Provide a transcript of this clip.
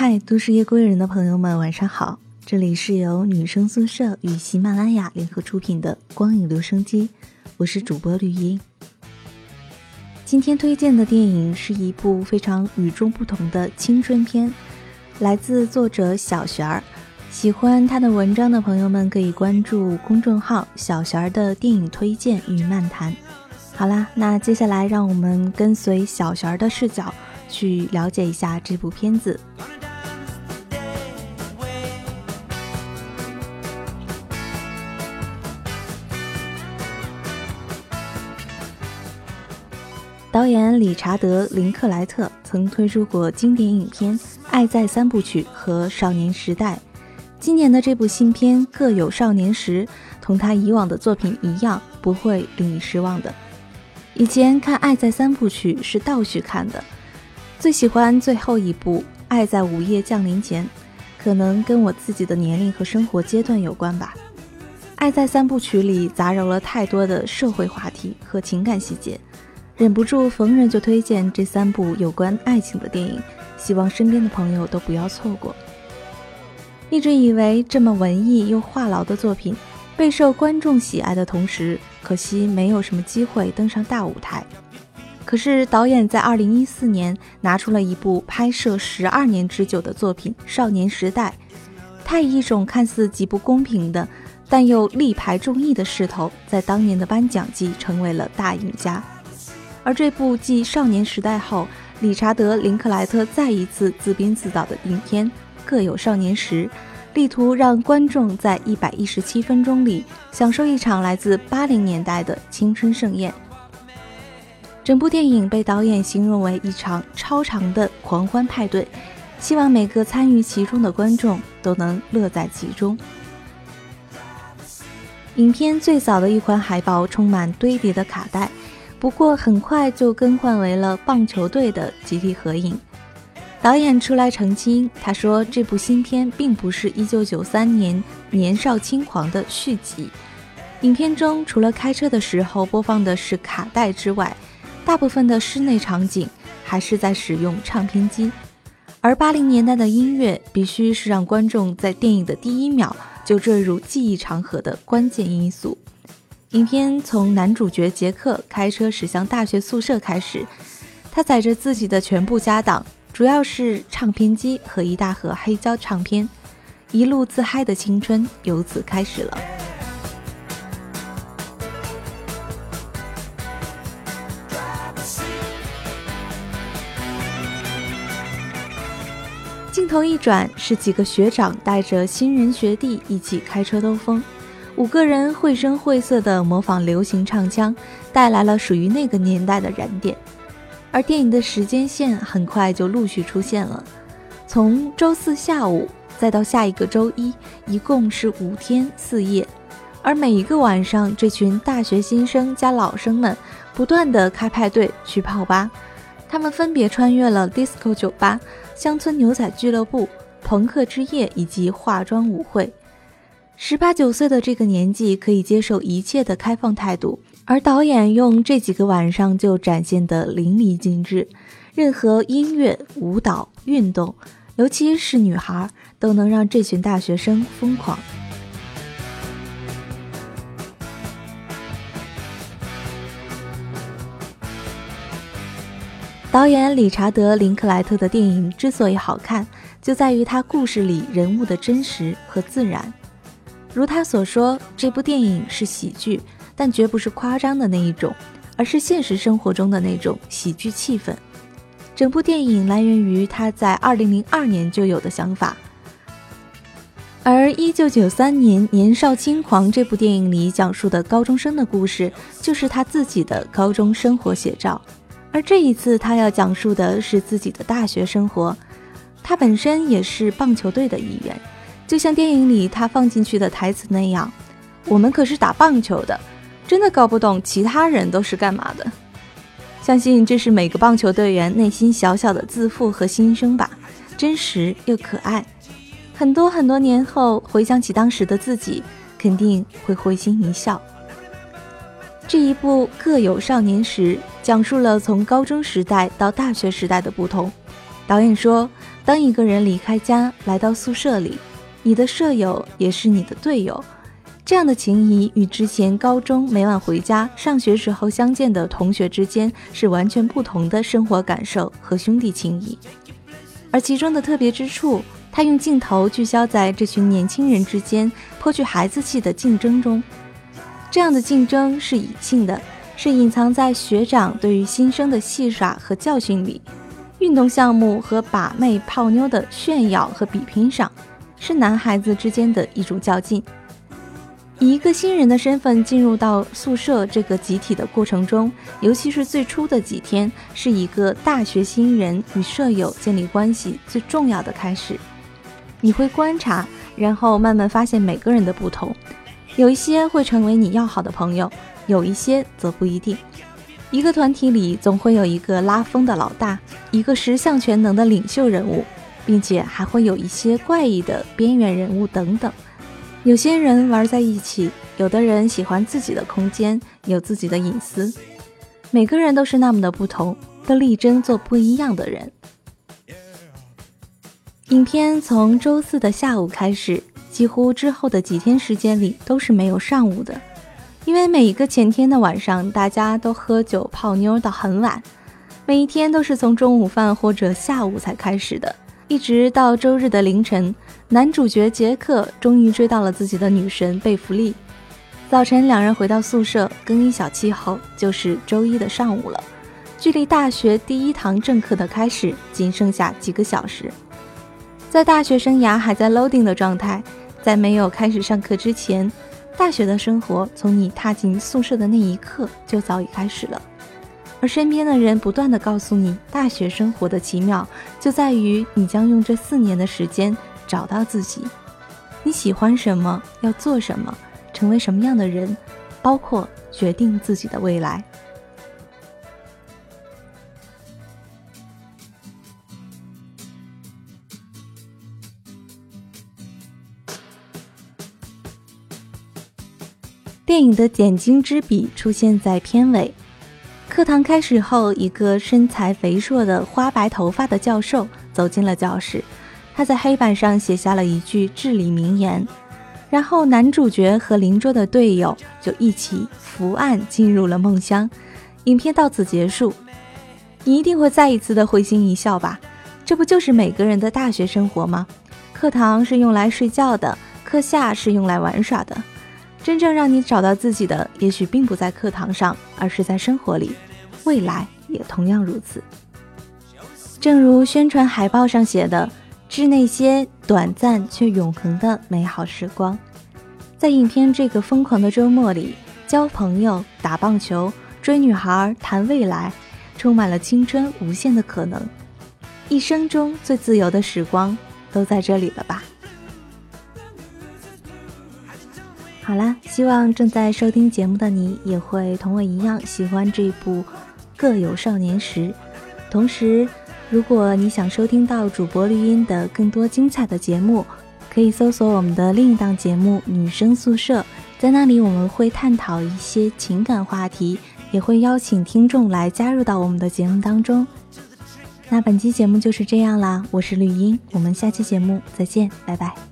嗨，都市夜归人的朋友们，晚上好！这里是由女生宿舍与喜马拉雅联合出品的《光影留声机》，我是主播绿茵。今天推荐的电影是一部非常与众不同的青春片，来自作者小璇儿。喜欢他的文章的朋友们可以关注公众号“小璇儿的电影推荐与漫谈”。好啦，那接下来让我们跟随小璇儿的视角去了解一下这部片子。导演理查德·林克莱特曾推出过经典影片《爱在三部曲》和《少年时代》。今年的这部新片《各有少年时》，同他以往的作品一样，不会令你失望的。以前看《爱在三部曲》是倒叙看的，最喜欢最后一部《爱在午夜降临前》，可能跟我自己的年龄和生活阶段有关吧。《爱在三部曲》里杂糅了太多的社会话题和情感细节。忍不住逢人就推荐这三部有关爱情的电影，希望身边的朋友都不要错过。一直以为这么文艺又话痨的作品备受观众喜爱的同时，可惜没有什么机会登上大舞台。可是导演在二零一四年拿出了一部拍摄十二年之久的作品《少年时代》，他以一种看似极不公平的，但又力排众议的势头，在当年的颁奖季成为了大赢家。而这部继《少年时代》后，理查德·林克莱特再一次自编自导的影片《各有少年时》，力图让观众在一百一十七分钟里享受一场来自八零年代的青春盛宴。整部电影被导演形容为一场超长的狂欢派对，希望每个参与其中的观众都能乐在其中。影片最早的一款海报充满堆叠的卡带。不过很快就更换为了棒球队的集体合影。导演出来澄清，他说这部新片并不是1993年《年少轻狂》的续集。影片中除了开车的时候播放的是卡带之外，大部分的室内场景还是在使用唱片机。而80年代的音乐必须是让观众在电影的第一秒就坠入记忆长河的关键因素。影片从男主角杰克开车驶向大学宿舍开始，他载着自己的全部家当，主要是唱片机和一大盒黑胶唱片，一路自嗨的青春由此开始了。镜头一转，是几个学长带着新人学弟一起开车兜风。五个人绘声绘色地模仿流行唱腔，带来了属于那个年代的燃点。而电影的时间线很快就陆续出现了，从周四下午再到下一个周一，一共是五天四夜。而每一个晚上，这群大学新生加老生们不断地开派对、去泡吧，他们分别穿越了 disco 酒吧、乡村牛仔俱乐部、朋克之夜以及化妆舞会。十八九岁的这个年纪，可以接受一切的开放态度，而导演用这几个晚上就展现得淋漓尽致。任何音乐、舞蹈、运动，尤其是女孩，都能让这群大学生疯狂。导演理查德·林克莱特的电影之所以好看，就在于他故事里人物的真实和自然。如他所说，这部电影是喜剧，但绝不是夸张的那一种，而是现实生活中的那种喜剧气氛。整部电影来源于他在2002年就有的想法，而1993年《年少轻狂》这部电影里讲述的高中生的故事，就是他自己的高中生活写照。而这一次他要讲述的是自己的大学生活，他本身也是棒球队的一员。就像电影里他放进去的台词那样，我们可是打棒球的，真的搞不懂其他人都是干嘛的。相信这是每个棒球队员内心小小的自负和心声吧，真实又可爱。很多很多年后回想起当时的自己，肯定会会心一笑。这一部各有少年时，讲述了从高中时代到大学时代的不同。导演说，当一个人离开家来到宿舍里，你的舍友也是你的队友，这样的情谊与之前高中每晚回家上学时候相见的同学之间是完全不同的生活感受和兄弟情谊。而其中的特别之处，他用镜头聚焦在这群年轻人之间颇具孩子气的竞争中。这样的竞争是隐性的，是隐藏在学长对于新生的戏耍和教训里；运动项目和把妹泡妞的炫耀和比拼上，是男孩子之间的一种较劲。以一个新人的身份进入到宿舍这个集体的过程中，尤其是最初的几天，是一个大学新人与舍友建立关系最重要的开始。你会观察，然后慢慢发现每个人的不同。有一些会成为你要好的朋友，有一些则不一定。一个团体里总会有一个拉风的老大，一个十项全能的领袖人物，并且还会有一些怪异的边缘人物等等。有些人玩在一起，有的人喜欢自己的空间，有自己的隐私。每个人都是那么的不同，都力争做不一样的人。影片从周四的下午开始。几乎之后的几天时间里都是没有上午的，因为每一个前天的晚上，大家都喝酒泡妞到很晚，每一天都是从中午饭或者下午才开始的，一直到周日的凌晨，男主角杰克终于追到了自己的女神贝弗利。早晨两人回到宿舍更衣小憩后，就是周一的上午了，距离大学第一堂正课的开始仅剩下几个小时，在大学生涯还在 loading 的状态。在没有开始上课之前，大学的生活从你踏进宿舍的那一刻就早已开始了。而身边的人不断的告诉你，大学生活的奇妙就在于你将用这四年的时间找到自己，你喜欢什么，要做什么，成为什么样的人，包括决定自己的未来。电影的点睛之笔出现在片尾。课堂开始后，一个身材肥硕的花白头发的教授走进了教室，他在黑板上写下了一句至理名言。然后男主角和邻桌的队友就一起伏案进入了梦乡。影片到此结束，你一定会再一次的会心一笑吧？这不就是每个人的大学生活吗？课堂是用来睡觉的，课下是用来玩耍的。真正让你找到自己的，也许并不在课堂上，而是在生活里。未来也同样如此。正如宣传海报上写的：“致那些短暂却永恒的美好时光。”在影片这个疯狂的周末里，交朋友、打棒球、追女孩、谈未来，充满了青春无限的可能。一生中最自由的时光，都在这里了吧？好啦，希望正在收听节目的你也会同我一样喜欢这部《各有少年时》。同时，如果你想收听到主播绿茵的更多精彩的节目，可以搜索我们的另一档节目《女生宿舍》。在那里，我们会探讨一些情感话题，也会邀请听众来加入到我们的节目当中。那本期节目就是这样啦，我是绿茵，我们下期节目再见，拜拜。